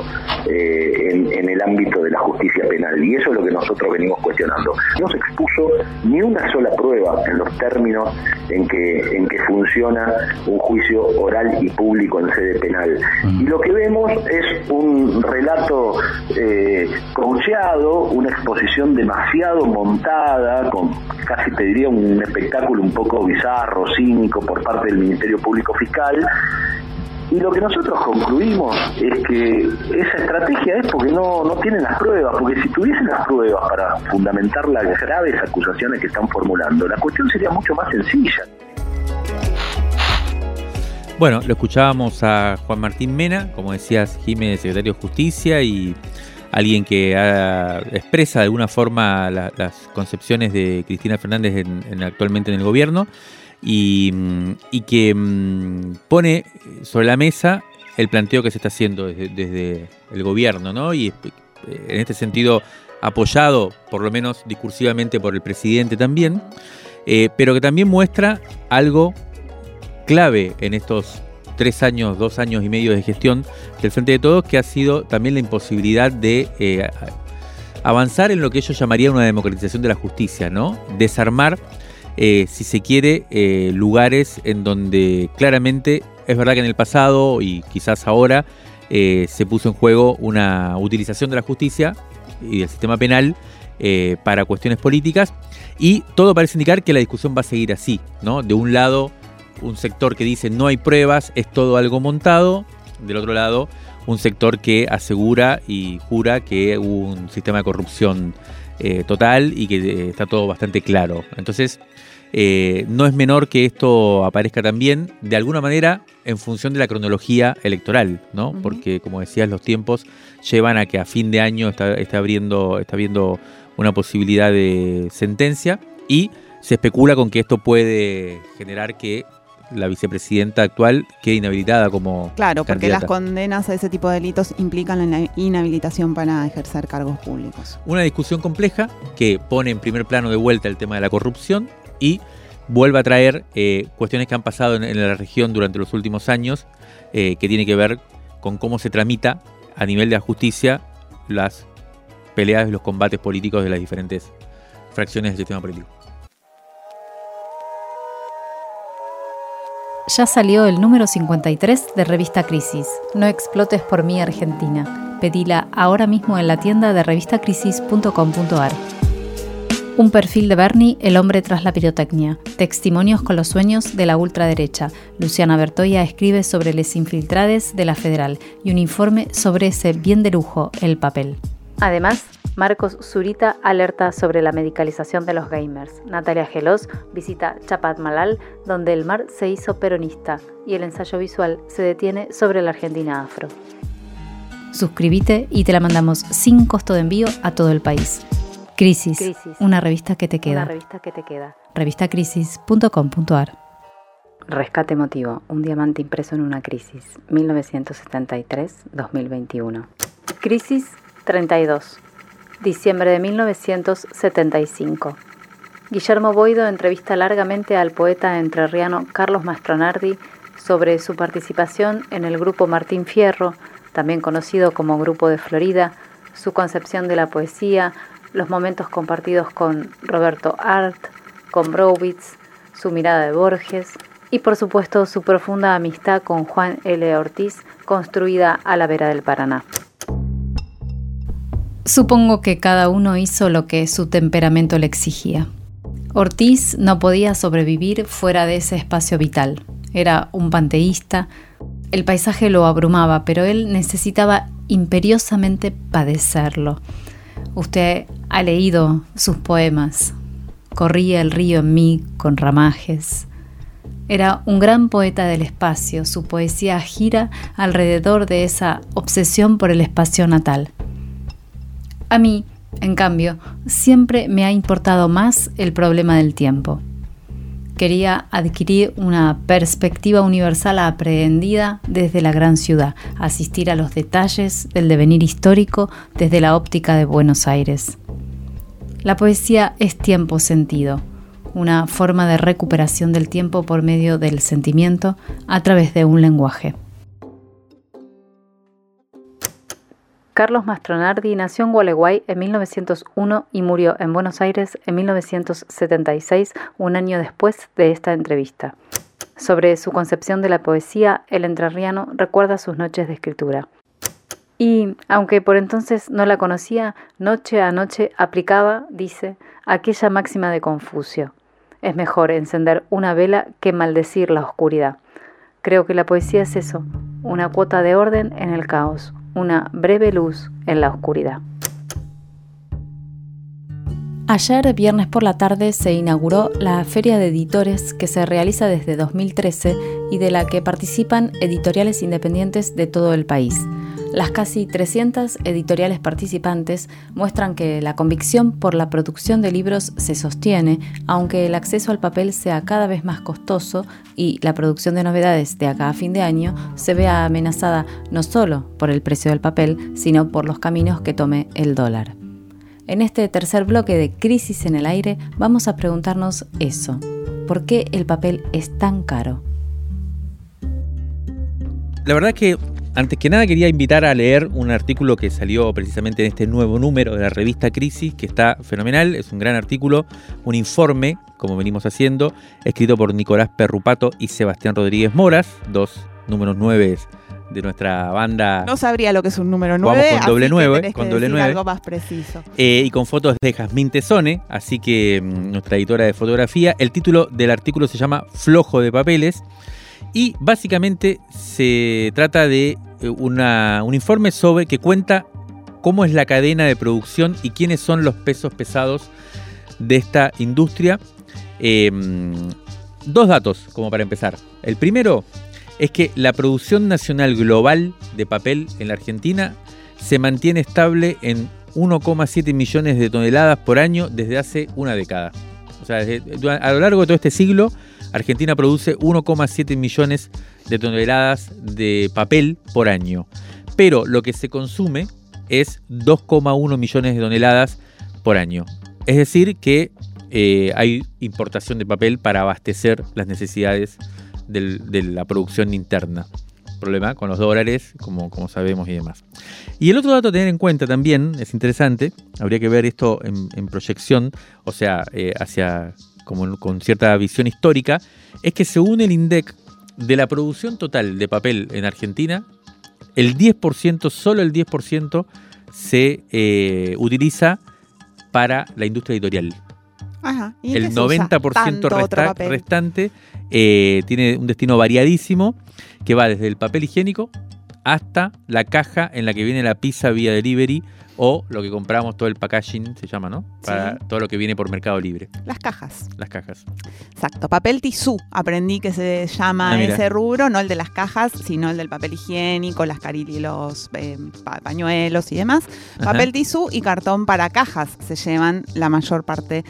eh, en, el ámbito de la justicia penal. Y eso es lo que nosotros venimos cuestionando. No se expuso ni una sola prueba en los términos en que, en que funciona un juicio oral y público en sede penal. Y lo que vemos es un relato eh, una exposición demasiado montada, con casi te diría un espectáculo un poco bizarro, cínico por parte del Ministerio Público Fiscal. Y lo que nosotros concluimos es que esa estrategia es porque no, no tienen las pruebas, porque si tuviesen las pruebas para fundamentar las graves acusaciones que están formulando, la cuestión sería mucho más sencilla. Bueno, lo escuchábamos a Juan Martín Mena, como decías, Jiménez, secretario de Justicia, y alguien que expresa de alguna forma las concepciones de Cristina Fernández actualmente en el gobierno y, que mm, pone sobre la mesa el planteo que se está haciendo desde, el gobierno, ¿no? Y en este sentido apoyado, por lo menos discursivamente, por el presidente también, eh, pero que también muestra algo clave en estos tres años, dos años y medio de gestión del Frente de Todos, que ha sido también la imposibilidad de eh, avanzar en lo que ellos llamarían una democratización de la justicia, ¿no? Desarmar, eh, si se quiere, eh, lugares en donde claramente es verdad que en el pasado y quizás ahora se puso en juego una utilización de la justicia y del sistema penal para cuestiones políticas y todo parece indicar que la discusión va a seguir así, ¿no? De un lado un sector que dice no hay pruebas, es todo algo montado. Del otro lado, un sector que asegura y jura que hubo un sistema de corrupción eh, total y que eh, está todo bastante claro. Entonces, eh, no es menor que esto aparezca también, de alguna manera, en función de la cronología electoral, ¿no? Porque, como decías, los tiempos llevan a que a fin de año está, está abriendo, está viendo una posibilidad de sentencia y se especula con que esto puede generar que la vicepresidenta actual quede inhabilitada como Claro, porque las condenas a ese tipo de delitos implican la inhabilitación para ejercer cargos públicos. Una discusión compleja que pone en primer plano de vuelta el tema de la corrupción y vuelve a traer eh, cuestiones que han pasado en, en la región durante los últimos años, eh, que tiene que ver con cómo se tramita a nivel de la justicia las peleas y los combates políticos de las diferentes fracciones del sistema político. Ya salió el número 53 de Revista Crisis. No explotes por mí Argentina. Pedila ahora mismo en la tienda de revistacrisis.com.ar. Un perfil de Bernie, el hombre tras la pirotecnia. Testimonios con los sueños de la ultraderecha. Luciana Bertoya escribe sobre les infiltrades de la Federal y un informe sobre ese bien de lujo, el papel. Además, Marcos Zurita alerta sobre la medicalización de los gamers. Natalia Gelos visita Chapat Malal, donde el mar se hizo peronista y el ensayo visual se detiene sobre la Argentina afro. Suscríbete y te la mandamos sin costo de envío a todo el país. Crisis, Crisis. una revista que te queda. Una revista que te queda. Revistacrisis.com.ar Rescate emotivo, un diamante impreso en una crisis, 1973-2021. Crisis 32, diciembre de 1975. Guillermo Boido entrevista largamente al poeta entrerriano Carlos Mastronardi sobre su participación en el grupo Martín Fierro, también conocido como Grupo de Florida, su concepción de la poesía, los momentos compartidos con Roberto Art, con Browitz, su mirada de Borges y por supuesto su profunda amistad con Juan L. Ortiz, construida a la vera del Paraná. Supongo que cada uno hizo lo que su temperamento le exigía. Ortiz no podía sobrevivir fuera de ese espacio vital. Era un panteísta. El paisaje lo abrumaba, pero él necesitaba imperiosamente padecerlo. Usted ha leído sus poemas. Corría el río en mí con ramajes. Era un gran poeta del espacio. Su poesía gira alrededor de esa obsesión por el espacio natal. A mí, en cambio, siempre me ha importado más el problema del tiempo. Quería adquirir una perspectiva universal aprehendida desde la gran ciudad, asistir a los detalles del devenir histórico desde la óptica de Buenos Aires. La poesía es tiempo sentido, una forma de recuperación del tiempo por medio del sentimiento a través de un lenguaje. Carlos Mastronardi nació en Gualeguay en 1901 y murió en Buenos Aires en 1976, un año después de esta entrevista. Sobre su concepción de la poesía, el entrerriano recuerda sus noches de escritura. Y, aunque por entonces no la conocía, noche a noche aplicaba, dice, aquella máxima de Confucio. Es mejor encender una vela que maldecir la oscuridad. Creo que la poesía es eso, una cuota de orden en el caos, una breve luz en la oscuridad. Ayer, viernes por la tarde, se inauguró la Feria de Editores que se realiza desde 2013 y de la que participan editoriales independientes de todo el país. Las casi 300 editoriales participantes muestran que la convicción por la producción de libros se sostiene, aunque el acceso al papel sea cada vez más costoso y la producción de novedades de acá a fin de año se vea amenazada no solo por el precio del papel, sino por los caminos que tome el dólar. En este tercer bloque de Crisis en el Aire vamos a preguntarnos eso. ¿Por qué el papel es tan caro? La verdad que antes que nada quería invitar a leer un artículo que salió precisamente en este nuevo número de la revista Crisis, que está fenomenal, es un gran artículo, un informe, como venimos haciendo, escrito por Nicolás Perrupato y Sebastián Rodríguez Moras, dos números nueve de nuestra banda. No sabría lo que es un número 9. Vamos con doble así que nueve, tenés con que doble algo más preciso. Eh, y con fotos de Jazmín Tesone, así que mm, nuestra editora de fotografía. El título del artículo se llama Flojo de Papeles y básicamente se trata de eh, una- un informe sobre que cuenta cómo es la cadena de producción y quiénes son los pesos pesados de esta industria. Eh, dos datos como para empezar. El primero es que la producción nacional global de papel en la Argentina se mantiene estable en 1,7 millones de toneladas por año desde hace una década. A lo largo de todo este siglo, Argentina produce 1,7 millones de toneladas de papel por año. Pero lo que se consume es 2,1 millones de toneladas por año. Es decir, que eh, hay importación de papel para abastecer las necesidades de la producción interna. Problema con los dólares, como, como sabemos y demás. Y el otro dato a tener en cuenta también, es interesante, habría que ver esto en, proyección, o sea, eh, hacia como con cierta visión histórica, es que según el INDEC, de la producción total de papel en Argentina, el 10%, solo el 10% se eh, utiliza para la industria editorial. el 90% restante eh, tiene un destino variadísimo que va desde el papel higiénico hasta la caja en la que viene la pizza vía delivery o lo que compramos, todo el packaging se llama, ¿no? Para todo lo que viene por Mercado Libre. Las cajas. Las cajas. Exacto. Papel tisú. Aprendí que se llama ah, ese rubro, no el de las cajas, sino el del papel higiénico, las caritas, los eh, pañuelos y demás. Papel tisú y cartón para cajas se llevan la mayor parte de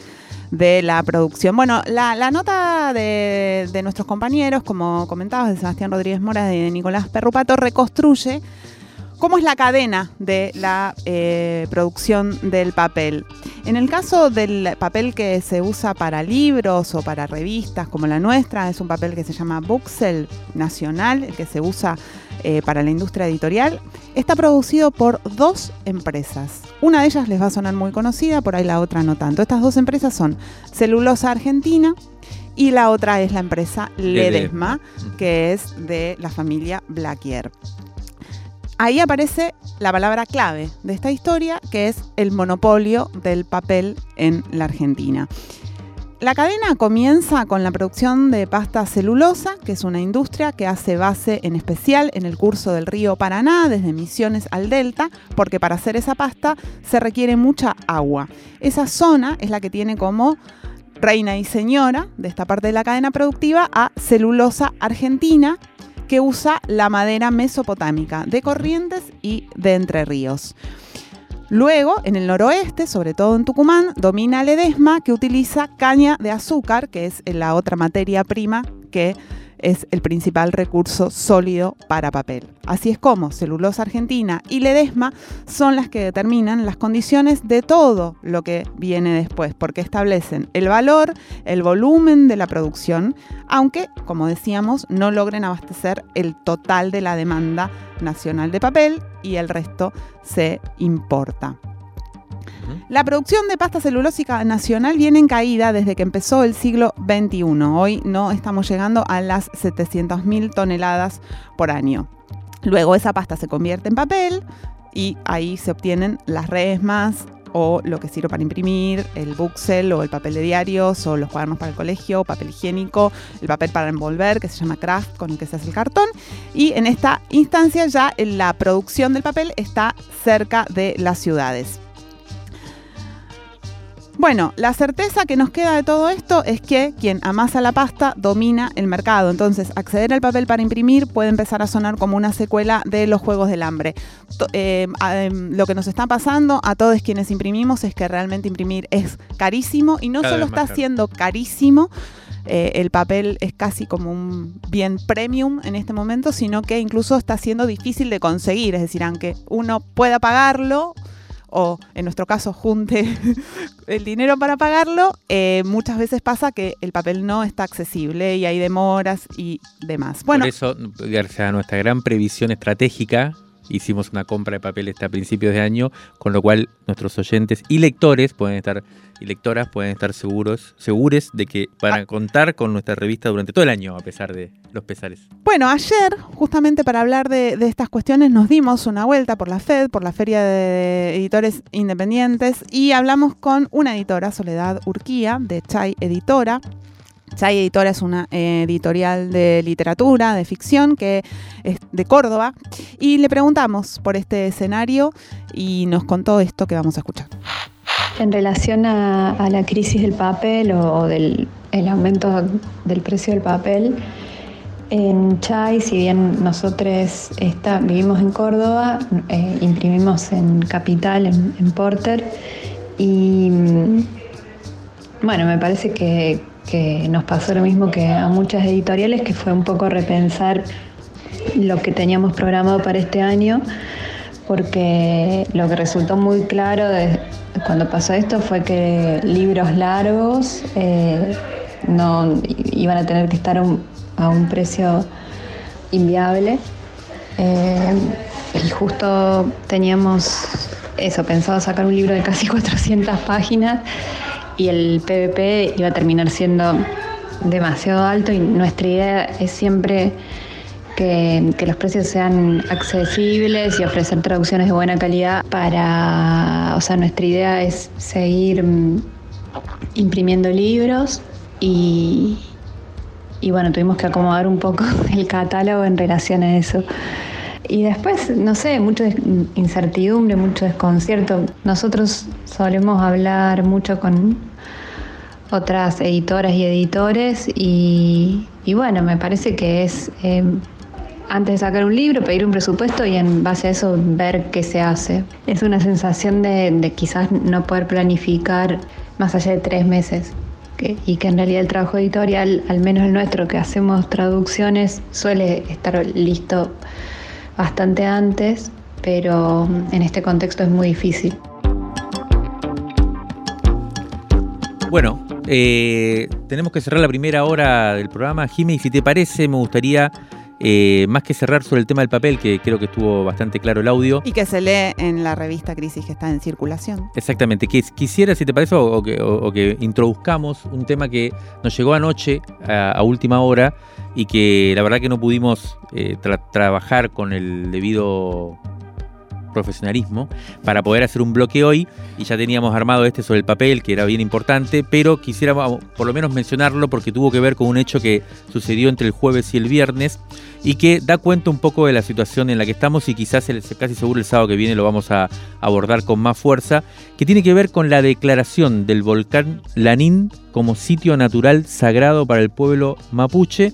la producción. Bueno, la, nota de, de, nuestros compañeros, como comentabas, de Sebastián Rodríguez Mora y de Nicolás Perrupato, reconstruye cómo es la cadena de la eh, producción del papel. En el caso del papel que se usa para libros o para revistas como la nuestra, es un papel que se llama Buxel Nacional, que se usa eh, para la industria editorial. Está producido por dos empresas. Una de ellas les va a sonar muy conocida, por ahí la otra no tanto. Estas dos empresas son Celulosa Argentina y la otra es la empresa Ledesma, que es de la familia Blackier ahí aparece la palabra clave de esta historia, que es el monopolio del papel en la Argentina. La cadena comienza con la producción de pasta celulosa, que es una industria que hace base en especial en el curso del río Paraná, desde Misiones al Delta, porque para hacer esa pasta se requiere mucha agua. Esa zona es la que tiene como reina y señora de esta parte de la cadena productiva a celulosa argentina, que usa la madera mesopotámica de Corrientes y de Entre Ríos. Luego, en el noroeste, sobre todo en Tucumán, domina Ledesma, que utiliza caña de azúcar, que es la otra materia prima que es el principal recurso sólido para papel. Así es como celulosa argentina y Ledesma son las que determinan las condiciones de todo lo que viene después, porque establecen el valor, el volumen de la producción, aunque, como decíamos, no logren abastecer el total de la demanda nacional de papel y el resto se importa. La producción de pasta celulósica nacional viene en caída desde que empezó el siglo XXI. Hoy no estamos llegando a las 700.000 toneladas por año. Luego esa pasta se convierte en papel y ahí se obtienen las resmas o lo que sirve para imprimir, el buxel o el papel de diarios o los cuadernos para el colegio, papel higiénico, el papel para envolver que se llama craft con el que se hace el cartón. Y en esta instancia ya la producción del papel está cerca de las ciudades. Bueno, la certeza que nos queda de todo esto es que quien amasa la pasta domina el mercado. Entonces, acceder al papel para imprimir puede empezar a sonar como una secuela de los Juegos del Hambre. Eh, em, lo que nos está pasando a todos quienes imprimimos es que realmente imprimir es carísimo y no solo está siendo carísimo, eh, el papel es casi como un bien premium en este momento, sino que incluso está siendo difícil de conseguir. Es decir, aunque uno pueda pagarlo, o en nuestro caso junte el dinero para pagarlo, eh, muchas veces pasa que el papel no está accesible y hay demoras y demás. Bueno, Por eso, gracias a nuestra gran previsión estratégica, hicimos una compra de papel este a principios de año, con lo cual nuestros oyentes y lectores pueden estar y lectoras pueden estar seguros, segures de que van a ah. contar con nuestra revista durante todo el año, a pesar de los pesares. Bueno, ayer, justamente para hablar de, estas cuestiones, nos dimos una vuelta por la FED, por la Feria de Editores Independientes, y hablamos con una editora, Soledad Urquía, de Chai Editora, Chay Editora es una eh, editorial de literatura, de ficción, que es de Córdoba, y le preguntamos por este escenario y nos contó esto que vamos a escuchar. En relación a, la crisis del papel o, del el aumento del precio del papel, en Chay, si bien nosotros vivimos en Córdoba, eh, imprimimos en Capital, en Porter, y bueno, me parece que, que nos pasó lo mismo que a muchas editoriales, que fue un poco repensar lo que teníamos programado para este año, porque lo que resultó muy claro cuando pasó esto fue que libros largos eh, no iban a tener que estar a un precio inviable. Eh, y justo teníamos eso, pensado sacar un libro de casi 400 páginas y el PVP iba a terminar siendo demasiado alto y nuestra idea es siempre que, los precios sean accesibles y ofrecer traducciones de buena calidad para, o sea, nuestra idea es seguir mm, imprimiendo libros y, y bueno, tuvimos que acomodar un poco el catálogo en relación a eso. Y después, no sé, mucha incertidumbre, mucho desconcierto. Nosotros solemos hablar mucho con otras editoras y editores y, bueno, me parece que es eh, antes de sacar un libro, pedir un presupuesto y en base a eso ver qué se hace. Es una sensación de, quizás no poder planificar más allá de tres meses. y que en realidad el trabajo editorial, al menos el nuestro, que hacemos traducciones, suele estar listo bastante antes, pero en este contexto es muy difícil. Bueno, eh, tenemos que cerrar la primera hora del programa. Jimmy, si te parece, me gustaría eh, más que cerrar sobre el tema del papel, que creo que estuvo bastante claro el audio. Y que se lee en la revista Crisis que está en circulación. Exactamente. Quisiera, si te parece, o, que, introduzcamos un tema que nos llegó anoche a, última hora y que la verdad que no pudimos eh, trabajar con el debido profesionalismo para poder hacer un bloque hoy. Y ya teníamos armado este sobre el papel que era bien importante, pero quisiera por lo menos mencionarlo porque tuvo que ver con un hecho que sucedió entre el jueves y el viernes y que da cuenta un poco de la situación en la que estamos y quizás el, casi seguro el sábado que viene lo vamos a abordar con más fuerza, que tiene que ver con la declaración del volcán Lanín como sitio natural sagrado para el pueblo mapuche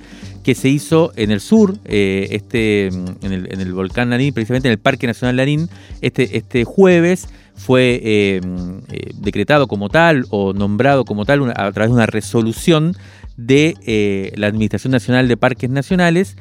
que se hizo en el sur, eh, este, en el, volcán Lanín, precisamente en el Parque Nacional Lanín, este, este jueves fue eh, eh, decretado como tal o nombrado como tal a través de una resolución de la Administración Nacional de Parques Nacionales,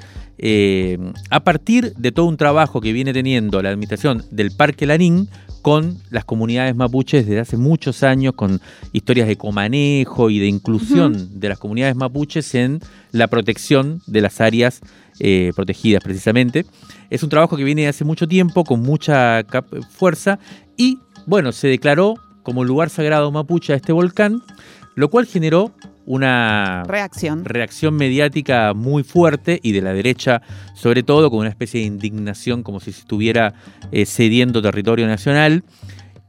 a partir de todo un trabajo que viene teniendo la Administración del Parque Lanín con las comunidades mapuches desde hace muchos años, con historias de comanejo y de inclusión de las comunidades mapuches en la protección de las áreas eh, protegidas precisamente. Es un trabajo que viene hace mucho tiempo, con mucha fuerza, y bueno, se declaró como lugar sagrado mapuche a este volcán, lo cual generó una reacción. reacción mediática muy fuerte y de la derecha sobre todo con una especie de indignación como si se estuviera eh, cediendo territorio nacional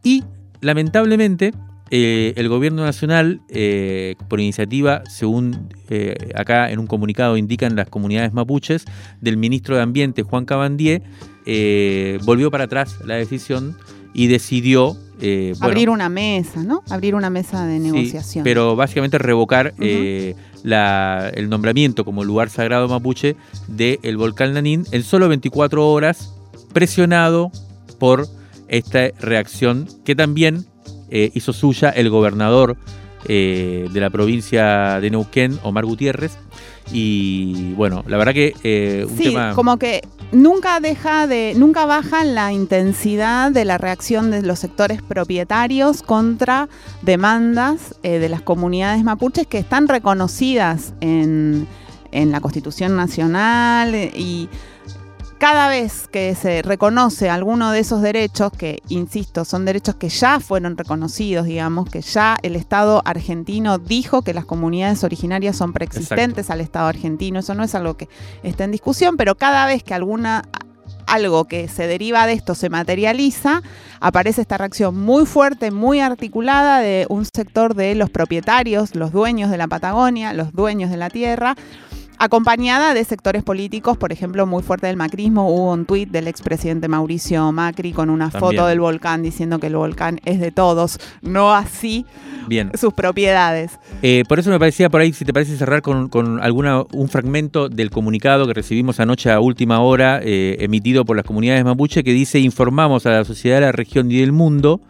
y lamentablemente eh, el gobierno nacional, eh, por iniciativa, según acá en un comunicado indican las comunidades mapuches, del ministro de Ambiente, Juan Cabandier, volvió para atrás la decisión y decidió eh, Abrir una mesa, ¿no? Abrir una mesa de negociación. pero básicamente revocar eh, el nombramiento como lugar sagrado mapuche del volcán Lanín en solo 24 horas, presionado por esta reacción que también eh, hizo suya el gobernador de la provincia de Neuquén, Omar Gutiérrez. Y bueno, la verdad que un sí, Como que nunca deja de, nunca baja la intensidad de la reacción de los sectores propietarios contra demandas eh, de las comunidades mapuches que están reconocidas en, en la Constitución Nacional eh, y cada vez que se reconoce alguno de esos derechos, que insisto, son derechos que ya fueron reconocidos, digamos, que ya el Estado argentino dijo que las comunidades originarias son preexistentes al Estado argentino, eso no es algo que esté en discusión, pero cada vez que alguna algo que se deriva de esto se materializa, aparece esta reacción muy fuerte, muy articulada de un sector de los propietarios, los dueños de la Patagonia, los dueños de la tierra, acompañada de sectores políticos, por ejemplo, muy fuerte del macrismo. Hubo un tuit del expresidente Mauricio Macri con una foto del volcán diciendo que el volcán es de todos, no así sus propiedades. Eh, por eso me parecía por ahí, si te parece cerrar con, alguna, un fragmento del comunicado que recibimos anoche a última hora, eh, emitido por las comunidades mapuche, que dice informamos a la sociedad de la región y del mundo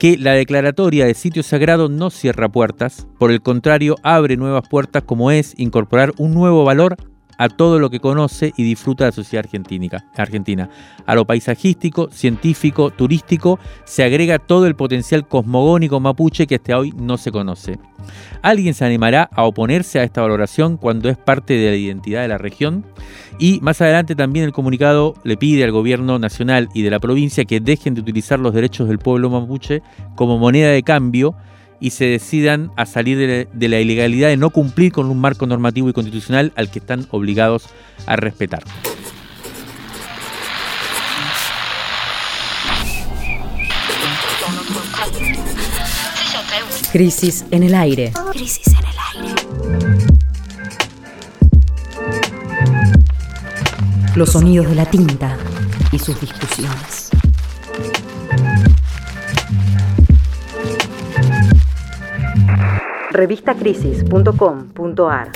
que la declaratoria de sitio sagrado no cierra puertas, por el contrario abre nuevas puertas como es incorporar un nuevo valor a todo lo que conoce y disfruta la sociedad argentina. A lo paisajístico, científico, turístico, se agrega todo el potencial cosmogónico mapuche que hasta hoy no se conoce. ¿Alguien se animará a oponerse a esta valoración cuando es parte de la identidad de la región? Y más adelante también el comunicado le pide al gobierno nacional y de la provincia que dejen de utilizar los derechos del pueblo mapuche como moneda de cambio y se decidan a salir de, la ilegalidad de no cumplir con un marco normativo y constitucional al que están obligados a respetar. Crisis en el aire. Crisis en el aire. Los sonidos de la tinta y sus discusiones. revistacrisis.com.ar